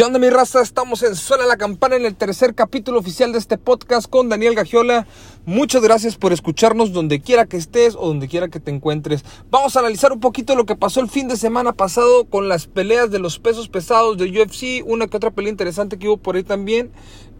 ¿Qué onda mi raza? Estamos en Suena la Campana en el tercer capítulo oficial de este podcast con Daniel Gagiola. Muchas gracias por escucharnos donde quiera que estés o donde quiera que te encuentres. Vamos a analizar un poquito lo que pasó el fin de semana pasado con las peleas de los pesos pesados de UFC, una que otra pelea interesante que hubo por ahí también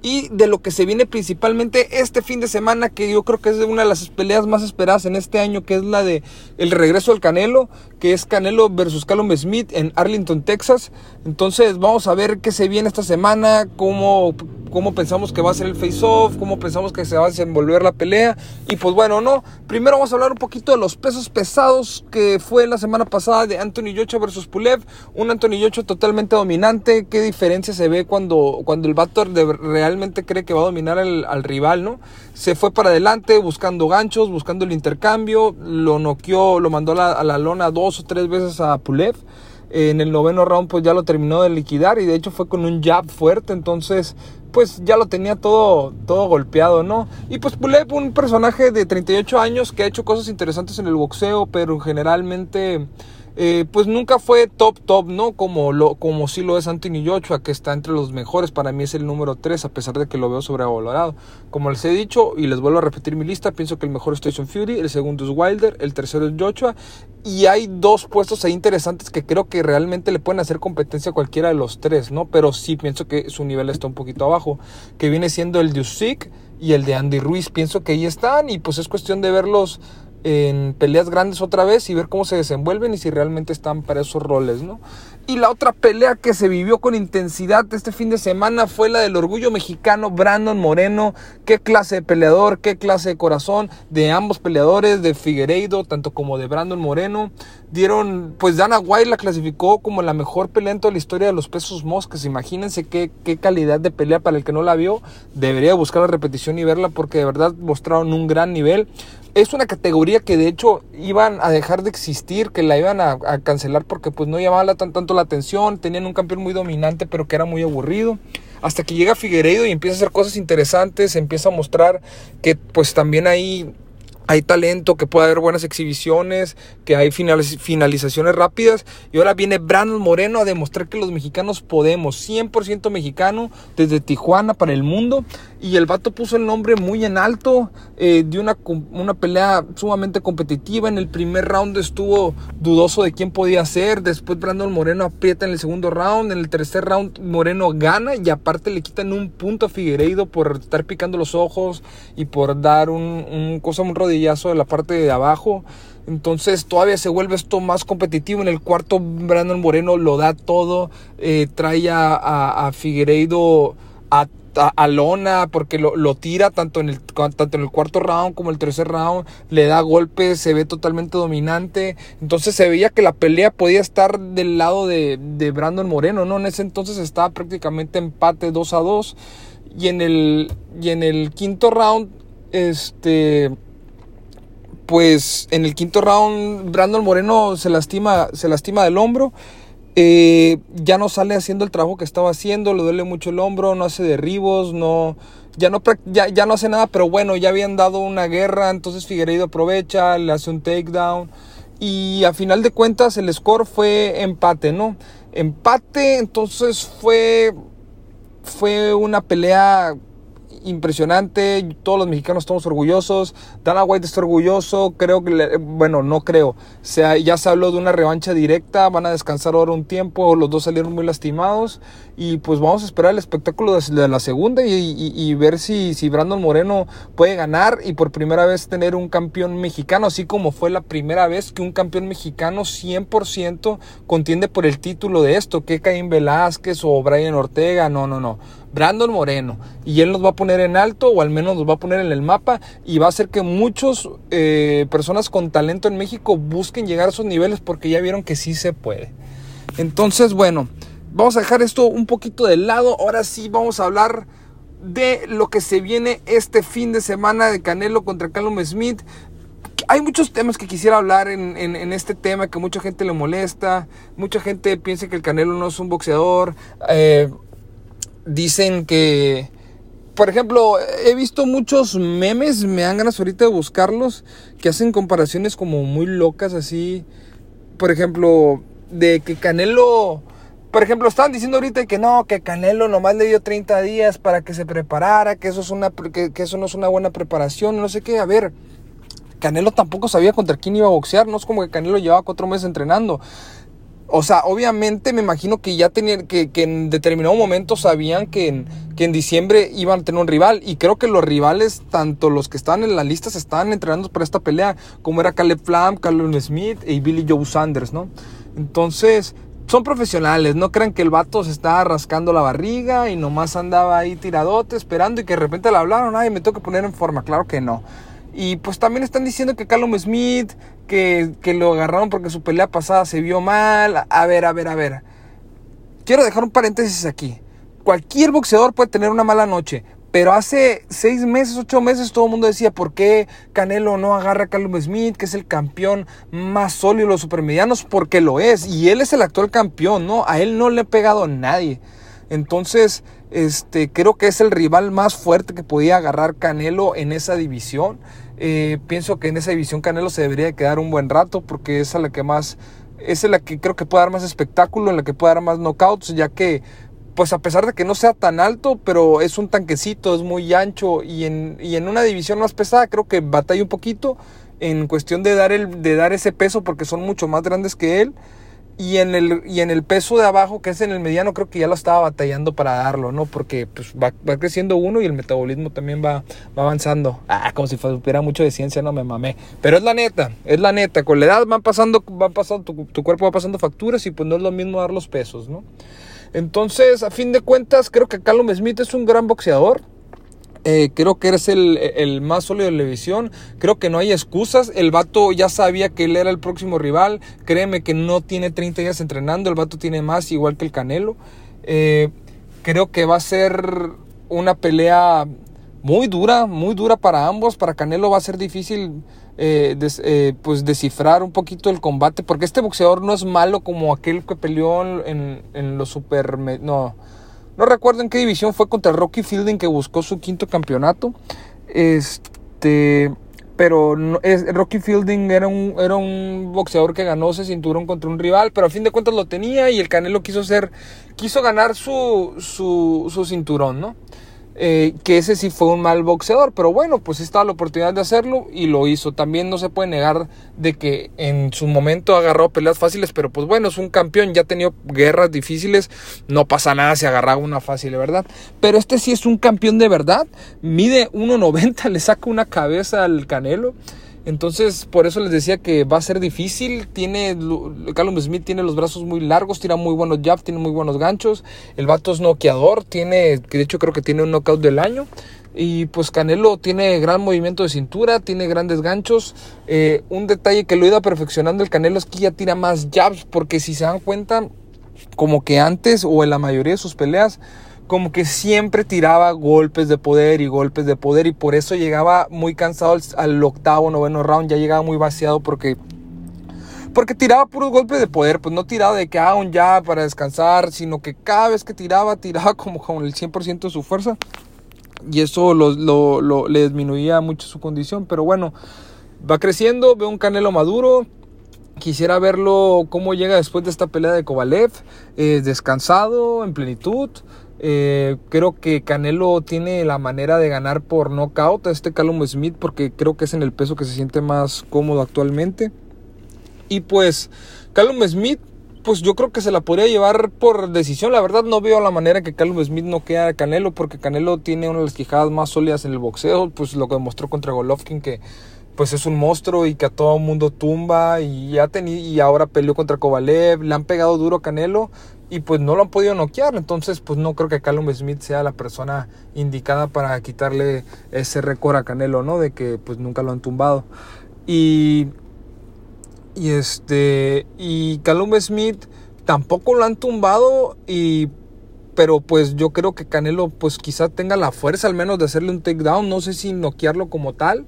y de lo que se viene principalmente este fin de semana que yo creo que es una de las peleas más esperadas en este año que es la de el regreso del Canelo que es Canelo versus Callum Smith en Arlington Texas. Entonces vamos a ver qué se viene esta semana cómo cómo pensamos que va a ser el face-off, cómo pensamos que se va a desenvolver la pelea. Y pues bueno, no. Primero vamos a hablar un poquito de los pesos pesados que fue la semana pasada de Anthony Yocho versus Pulev. Un Anthony Yocho totalmente dominante. ¿Qué diferencia se ve cuando, cuando el Bator realmente cree que va a dominar al rival, no? Se fue para adelante buscando ganchos, buscando el intercambio. Lo noqueó, lo mandó a la lona dos o tres veces a Pulev en el noveno round pues ya lo terminó de liquidar y de hecho fue con un jab fuerte entonces pues ya lo tenía todo, todo golpeado, ¿no? Y pues Pulev, un personaje de 38 años que ha hecho cosas interesantes en el boxeo, pero generalmente eh, pues nunca fue top top, ¿no? Como, lo, como sí lo es Anthony Joshua, que está entre los mejores, para mí es el número 3, a pesar de que lo veo sobrevalorado. Como les he dicho, y les vuelvo a repetir mi lista, pienso que el mejor es Tyson Fury, el segundo es Wilder, el tercero es Joshua, y hay dos puestos ahí interesantes que creo que realmente le pueden hacer competencia a cualquiera de los tres, ¿no? Pero sí pienso que su nivel está un poquito abajo, que viene siendo el de Usyk y el de Andy Ruiz, pienso que ahí están, y pues es cuestión de verlos en peleas grandes otra vez y ver cómo se desenvuelven y si realmente están para esos roles, ¿no? Y la otra pelea que se vivió con intensidad este fin de semana fue la del orgullo mexicano Brandon Moreno. Qué clase de peleador, qué clase de corazón de ambos peleadores, de Figueiredo, tanto como de Brandon Moreno. Dieron, pues Dana White la clasificó como la mejor pelea en toda la historia de los pesos moscas. Imagínense qué, qué calidad de pelea para el que no la vio. Debería buscar la repetición y verla porque de verdad mostraron un gran nivel es una categoría que de hecho iban a dejar de existir, que la iban a, cancelar porque pues no llamaba tanto la atención, tenían un campeón muy dominante pero que era muy aburrido. Hasta que llega Figueiredo y empieza a hacer cosas interesantes, empieza a mostrar que pues también hay hay talento, que puede haber buenas exhibiciones, que hay finalizaciones rápidas. Y ahora viene Brandon Moreno a demostrar que los mexicanos podemos, 100% mexicano, desde Tijuana para el mundo. Y el vato puso el nombre muy en alto, eh, de una, una pelea sumamente competitiva. En el primer round estuvo dudoso de quién podía ser. Después Brandon Moreno aprieta en el segundo round. En el tercer round Moreno gana y aparte le quitan un punto a Figueiredo por estar picando los ojos y por dar un, un cosa, un rodillo de la parte de abajo. Entonces todavía se vuelve esto más competitivo. En el cuarto Brandon Moreno lo da todo. Trae a, a, Figueiredo a, a, lona porque lo, lo, tira tanto en, el, tanto en el cuarto round como el tercer round. Le da golpes, se ve totalmente dominante. Entonces se veía que la pelea podía estar del lado de, de Brandon Moreno. ¿no? En ese entonces estaba prácticamente empate 2 a 2. Y en el, y en el quinto round, este pues en el quinto round Brandon Moreno se lastima, se lastima del hombro. Eh, ya no sale haciendo el trabajo que estaba haciendo, le duele mucho el hombro, no hace derribos, no, ya no, ya, ya no hace nada, pero bueno, ya habían dado una guerra, entonces Figueiredo aprovecha, le hace un takedown y a final de cuentas el score fue empate, ¿no? Empate, entonces fue, fue una pelea impresionante, todos los mexicanos estamos orgullosos, Dana White está orgulloso, creo que, bueno, no creo, sea, ya se habló de una revancha directa, van a descansar ahora un tiempo, los dos salieron muy lastimados y pues vamos a esperar el espectáculo de, la segunda y, ver si, si Brandon Moreno puede ganar y por primera vez tener un campeón mexicano, así como fue la primera vez que un campeón mexicano 100% contiende por el título de esto, que Caín Velázquez o Brian Ortega, no, no, no. Brandon Moreno. Y él nos va a poner en alto, o al menos nos va a poner en el mapa, y va a hacer que muchas eh, personas con talento en México busquen llegar a esos niveles porque ya vieron que sí se puede. Entonces, bueno, vamos a dejar esto un poquito de lado. Ahora sí vamos a hablar de lo que se viene este fin de semana de Canelo contra Callum Smith. Hay muchos temas que quisiera hablar en, este tema que mucha gente le molesta. Mucha gente piensa que el Canelo no es un boxeador. Eh, dicen que, por ejemplo, he visto muchos memes, me dan ganas ahorita de buscarlos, que hacen comparaciones como muy locas así. Por ejemplo, de que Canelo por ejemplo, estaban diciendo ahorita que no, que Canelo nomás le dio 30 días para que se preparara, que eso, es una, que, eso no es una buena preparación, no sé qué. A ver, Canelo tampoco sabía contra quién iba a boxear, no es como que Canelo llevaba cuatro meses entrenando. O sea, obviamente me imagino que ya tenían, que, en determinado momento sabían que en, que en diciembre iban a tener un rival. Y creo que los rivales, tanto los que estaban en la lista, se estaban entrenando para esta pelea, como era Caleb Flam, Callum Smith y Billy Joe Sanders, ¿no? Entonces, son profesionales, no crean que el vato se estaba rascando la barriga y nomás andaba ahí tiradote esperando y que de repente le hablaron, ay, me tengo que poner en forma, claro que no. Y pues también están diciendo que Callum Smith, que, que lo agarraron porque su pelea pasada se vio mal. A ver, a ver, a ver. Quiero dejar un paréntesis aquí. Cualquier boxeador puede tener una mala noche, pero hace seis meses, ocho meses, todo el mundo decía, ¿por qué Canelo no agarra a Callum Smith, que es el campeón más sólido de los supermedianos? Porque lo es, y él es el actual campeón, ¿no? A él no le ha pegado a nadie. Entonces, este, creo que es el rival más fuerte que podía agarrar Canelo en esa división. Eh, pienso que en esa división Canelo se debería quedar un buen rato porque es la que más, es la que creo que puede dar más espectáculo, en la que puede dar más knockouts, ya que pues a pesar de que no sea tan alto, pero es un tanquecito, es muy ancho y en, y en una división más pesada creo que batalla un poquito en cuestión de dar, el, de dar ese peso porque son mucho más grandes que él. Y en, el, y en el peso de abajo, que es en el mediano, creo que ya lo estaba batallando para darlo, ¿no? Porque pues, va, creciendo uno y el metabolismo también va, va avanzando. Ah, como si fuera mucho de ciencia, no me mamé. Pero es la neta, es la neta. Con la edad van pasando, va pasando tu, tu cuerpo va pasando facturas y pues no es lo mismo dar los pesos, ¿no? Entonces, a fin de cuentas, creo que Callum Smith es un gran boxeador. Eh, creo que eres el, el, más sólido de la división. Creo que no hay excusas. El vato ya sabía que él era el próximo rival. Créeme que no tiene 30 días entrenando. El vato tiene más, igual que el Canelo. Eh, creo que va a ser una pelea muy dura, muy dura para ambos. Para Canelo va a ser difícil eh, eh, pues descifrar un poquito el combate, porque este boxeador no es malo como aquel que peleó en, en los super... No, no recuerdo en qué división fue contra Rocky Fielding que buscó su quinto campeonato. Este... Pero Rocky Fielding era un, era un boxeador que ganó ese cinturón contra un rival, pero a fin de cuentas lo tenía y el Canelo quiso ser, quiso ganar su, su, su cinturón, ¿no? Eh, que ese sí fue un mal boxeador, pero bueno, pues estaba la oportunidad de hacerlo y lo hizo. También no se puede negar de que en su momento agarró peleas fáciles, pero pues bueno, es un campeón, ya ha tenido guerras difíciles, no pasa nada si agarraba una fácil, ¿verdad? Pero este sí es un campeón de verdad, mide 1.90, le saca una cabeza al Canelo. Entonces, por eso les decía que va a ser difícil. Tiene, Callum Smith tiene los brazos muy largos, tira muy buenos jabs, tiene muy buenos ganchos. El vato es noqueador, tiene, de hecho creo que tiene un knockout del año. Y pues Canelo tiene gran movimiento de cintura, tiene grandes ganchos. Eh, un detalle que lo ido perfeccionando el Canelo es que ya tira más jabs, porque si se dan cuenta, como que antes o en la mayoría de sus peleas, como que siempre tiraba golpes de poder y golpes de poder y por eso llegaba muy cansado al, octavo, noveno round, ya llegaba muy vaciado porque porque tiraba puros golpes de poder, pues no tiraba de que ah, un ya para descansar, sino que cada vez que tiraba, tiraba como con el 100% de su fuerza. Y eso lo, le disminuía mucho su condición. Pero bueno, va creciendo, veo un Canelo maduro. Quisiera verlo cómo llega después de esta pelea de Kovalev, eh, descansado, en plenitud. Eh, creo que Canelo tiene la manera de ganar por knockout a este Callum Smith porque creo que es en el peso que se siente más cómodo actualmente. Y pues Callum Smith, pues yo creo que se la podría llevar por decisión. La verdad no veo la manera que Callum Smith no queda a Canelo porque Canelo tiene una de las quijadas más sólidas en el boxeo. Pues lo que demostró contra Golovkin que pues es un monstruo y que a todo mundo tumba y ya y ahora peleó contra Kovalev, le han pegado duro a Canelo, y pues no lo han podido noquear. Entonces, pues no creo que Callum Smith sea la persona indicada para quitarle ese récord a Canelo, ¿no? De que pues nunca lo han tumbado. Y, y este, y Callum Smith tampoco lo han tumbado y pero pues yo creo que Canelo pues quizá tenga la fuerza al menos de hacerle un takedown, no sé si noquearlo como tal,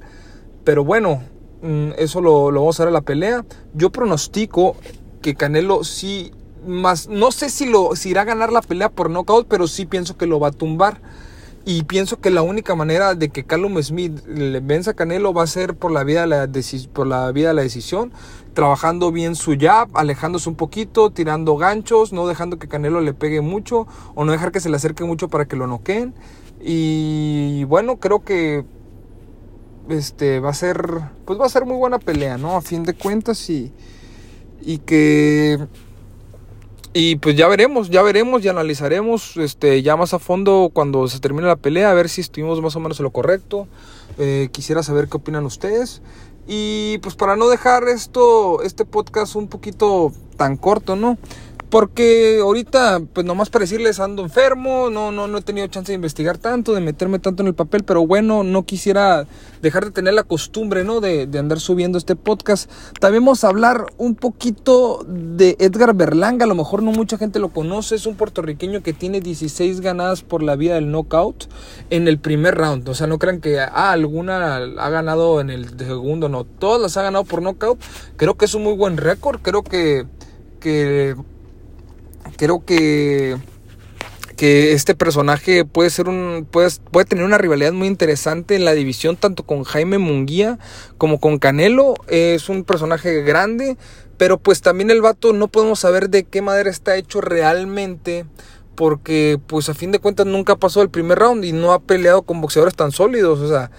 pero bueno, mm, eso lo, lo vamos a ver en la pelea. Yo pronostico que Canelo sí más no sé si lo si irá a ganar la pelea por knockout, pero sí pienso que lo va a tumbar. Y pienso que la única manera de que Callum Smith le venza a Canelo va a ser por la vía de la, por la, la decisión, trabajando bien su jab, alejándose un poquito, tirando ganchos, no dejando que Canelo le pegue mucho o no dejar que se le acerque mucho para que lo noqueen. Y bueno, creo que este va a ser pues va a ser muy buena pelea, ¿no? A fin de cuentas y y que y pues ya veremos, ya veremos y analizaremos este, ya más a fondo cuando se termine la pelea, a ver si estuvimos más o menos en lo correcto. Eh, quisiera saber qué opinan ustedes. Y pues para no dejar esto, este podcast un poquito tan corto, ¿no? Porque ahorita, pues nomás para decirles, ando enfermo, no, no, no he tenido chance de investigar tanto, de meterme tanto en el papel, pero bueno, no quisiera dejar de tener la costumbre, ¿no? De, de andar subiendo este podcast. También vamos a hablar un poquito de Edgar Berlanga, a lo mejor no mucha gente lo conoce, es un puertorriqueño que tiene 16 ganadas por la vía del knockout en el primer round. O sea, no crean que ah, alguna ha ganado en el segundo, no, todas las ha ganado por knockout. Creo que es un muy buen récord, creo que... que creo que que este personaje puede ser un puede, puede, tener una rivalidad muy interesante en la división tanto con Jaime Munguía como con Canelo. Es un personaje grande pero pues también el vato no podemos saber de qué madera está hecho realmente porque pues a fin de cuentas nunca pasó el primer round y no ha peleado con boxeadores tan sólidos o sea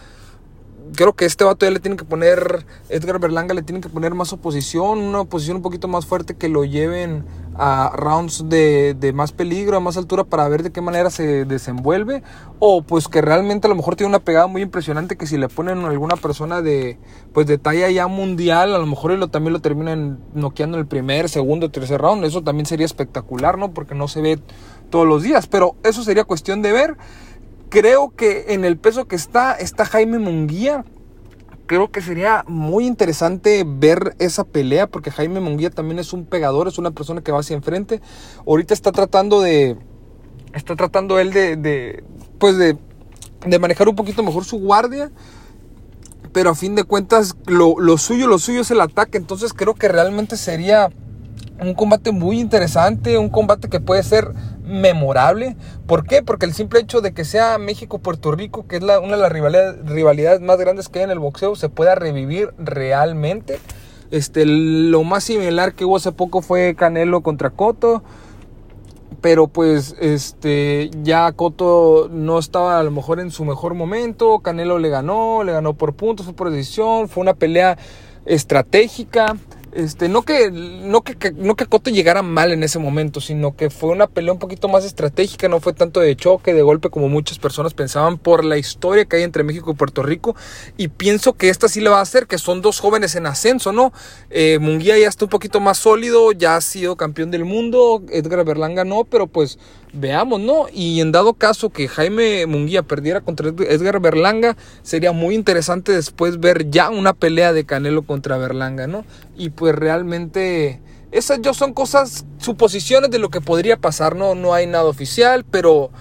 creo que este vato ya le tiene que poner, Edgar Berlanga le tiene que poner más oposición, una oposición un poquito más fuerte que lo lleven a rounds de, de, más peligro, a más altura para ver de qué manera se desenvuelve. O pues que realmente a lo mejor tiene una pegada muy impresionante que si le ponen a alguna persona de, pues de talla ya mundial, a lo mejor lo, también lo terminan noqueando en el primer, segundo, tercer round. Eso también sería espectacular, ¿no? Porque no se ve todos los días. Pero eso sería cuestión de ver. Creo que en el peso que está, está Jaime Munguía. Creo que sería muy interesante ver esa pelea porque Jaime Munguía también es un pegador, es una persona que va hacia enfrente. Ahorita está tratando de... Está tratando él de... de pues de, de manejar un poquito mejor su guardia pero a fin de cuentas lo, lo, suyo, lo suyo es el ataque. Entonces creo que realmente sería un combate muy interesante, un combate que puede ser memorable. ¿Por qué? Porque el simple hecho de que sea México-Puerto Rico, que es la, una de las rivalidades, más grandes que hay en el boxeo, se pueda revivir realmente. Este, lo más similar que hubo hace poco fue Canelo contra Coto. Pero pues este ya Coto no estaba a lo mejor en su mejor momento. Canelo le ganó, le ganó por puntos, fue por decisión. Fue una pelea estratégica. Este, no que, no que, no que Cotto llegara mal en ese momento, sino que fue una pelea un poquito más estratégica, no fue tanto de choque, de golpe como muchas personas pensaban por la historia que hay entre México y Puerto Rico. Y pienso que esta sí le va a hacer, que son dos jóvenes en ascenso, ¿no? Eh, Munguía ya está un poquito más sólido, ya ha sido campeón del mundo, Edgar Berlanga no, pero pues veamos, ¿no? Y en dado caso que Jaime Munguía perdiera contra Edgar Berlanga, sería muy interesante después ver ya una pelea de Canelo contra Berlanga, ¿no? Y pues realmente esas ya son cosas, suposiciones de lo que podría pasar, ¿no? No hay nada oficial, pero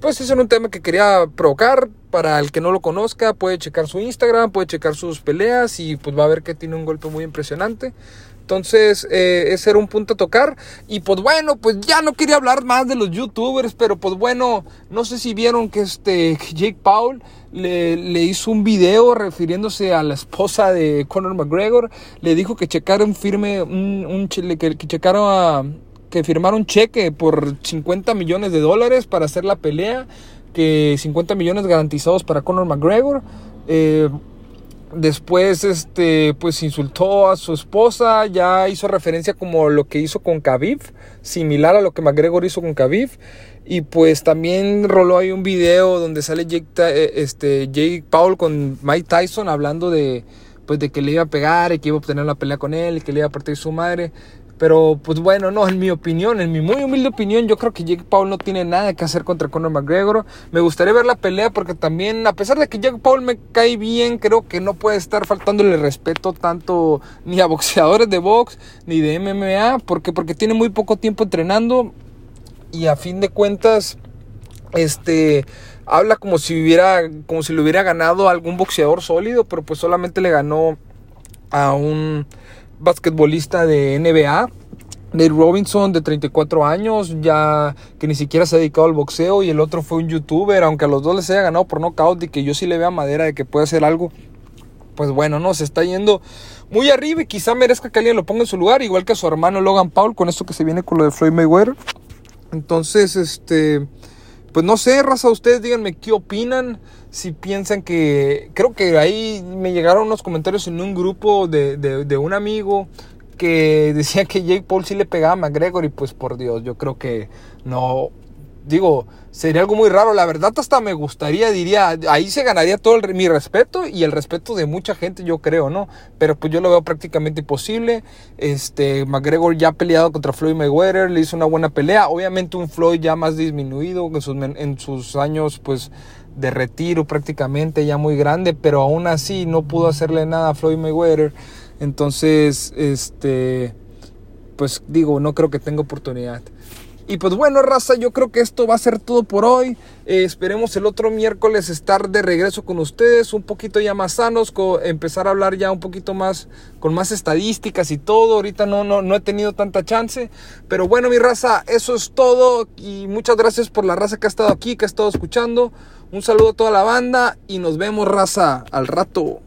pues ese es un tema que quería provocar. Para el que no lo conozca, puede checar su Instagram, puede checar sus peleas y pues va a ver que tiene un golpe muy impresionante. Entonces, eh, ese era un punto a tocar. Y pues bueno, pues ya no quería hablar más de los youtubers, pero pues bueno, no sé si vieron que este Jake Paul le, hizo un video refiriéndose a la esposa de Conor McGregor. Le dijo que checara un firme, un, un que, que checara, que firmara un cheque por 50 millones de dólares para hacer la pelea. Que 50 millones garantizados para Conor McGregor. Eh, Después, este, pues insultó a su esposa, ya hizo referencia como lo que hizo con Khabib, similar a lo que McGregor hizo con Khabib. Y pues también roló ahí un video donde sale Jake, eh, este, Jake Paul con Mike Tyson hablando de, pues de que le iba a pegar y que iba a obtener la pelea con él y que le iba a partir su madre. Pero pues bueno, no, en mi opinión, en mi muy humilde opinión, yo creo que Jake Paul no tiene nada que hacer contra Conor McGregor. Me gustaría ver la pelea porque también, a pesar de que Jake Paul me cae bien, creo que no puede estar faltándole respeto tanto ni a boxeadores de box ni de MMA, porque porque tiene muy poco tiempo entrenando y a fin de cuentas este habla como si hubiera como si le hubiera ganado algún boxeador sólido, pero pues solamente le ganó a un basquetbolista de NBA. Nate Robinson de 34 años, ya que ni siquiera se ha dedicado al boxeo y el otro fue un youtuber, aunque a los dos les haya ganado por nocaut y que yo sí le vea madera de que puede hacer algo, pues bueno, no, se está yendo muy arriba y quizá merezca que alguien lo ponga en su lugar, igual que su hermano Logan Paul con esto que se viene con lo de Floyd Mayweather. Entonces, este, pues no sé, raza, ustedes díganme qué opinan, si piensan que, creo que ahí me llegaron unos comentarios en un grupo de, de, un amigo que decía que Jake Paul sí le pegaba a McGregor y pues por Dios, yo creo que no, digo, sería algo muy raro. La verdad hasta me gustaría, diría, ahí se ganaría todo mi respeto y el respeto de mucha gente, yo creo, ¿no? Pero pues yo lo veo prácticamente imposible. Este, McGregor ya ha peleado contra Floyd Mayweather, le hizo una buena pelea. Obviamente un Floyd ya más disminuido sus, en sus años, pues de retiro prácticamente ya muy grande, pero aún así no pudo hacerle nada a Floyd Mayweather. Entonces, este, pues digo, no creo que tenga oportunidad. Y pues bueno, raza, yo creo que esto va a ser todo por hoy. Eh, esperemos el otro miércoles estar de regreso con ustedes, un poquito ya más sanos, empezar a hablar ya un poquito más con más estadísticas y todo. Ahorita no, no, no he tenido tanta chance. Pero bueno, mi raza, eso es todo. Y muchas gracias por la raza que ha estado aquí, que ha estado escuchando. Un saludo a toda la banda y nos vemos, raza, al rato.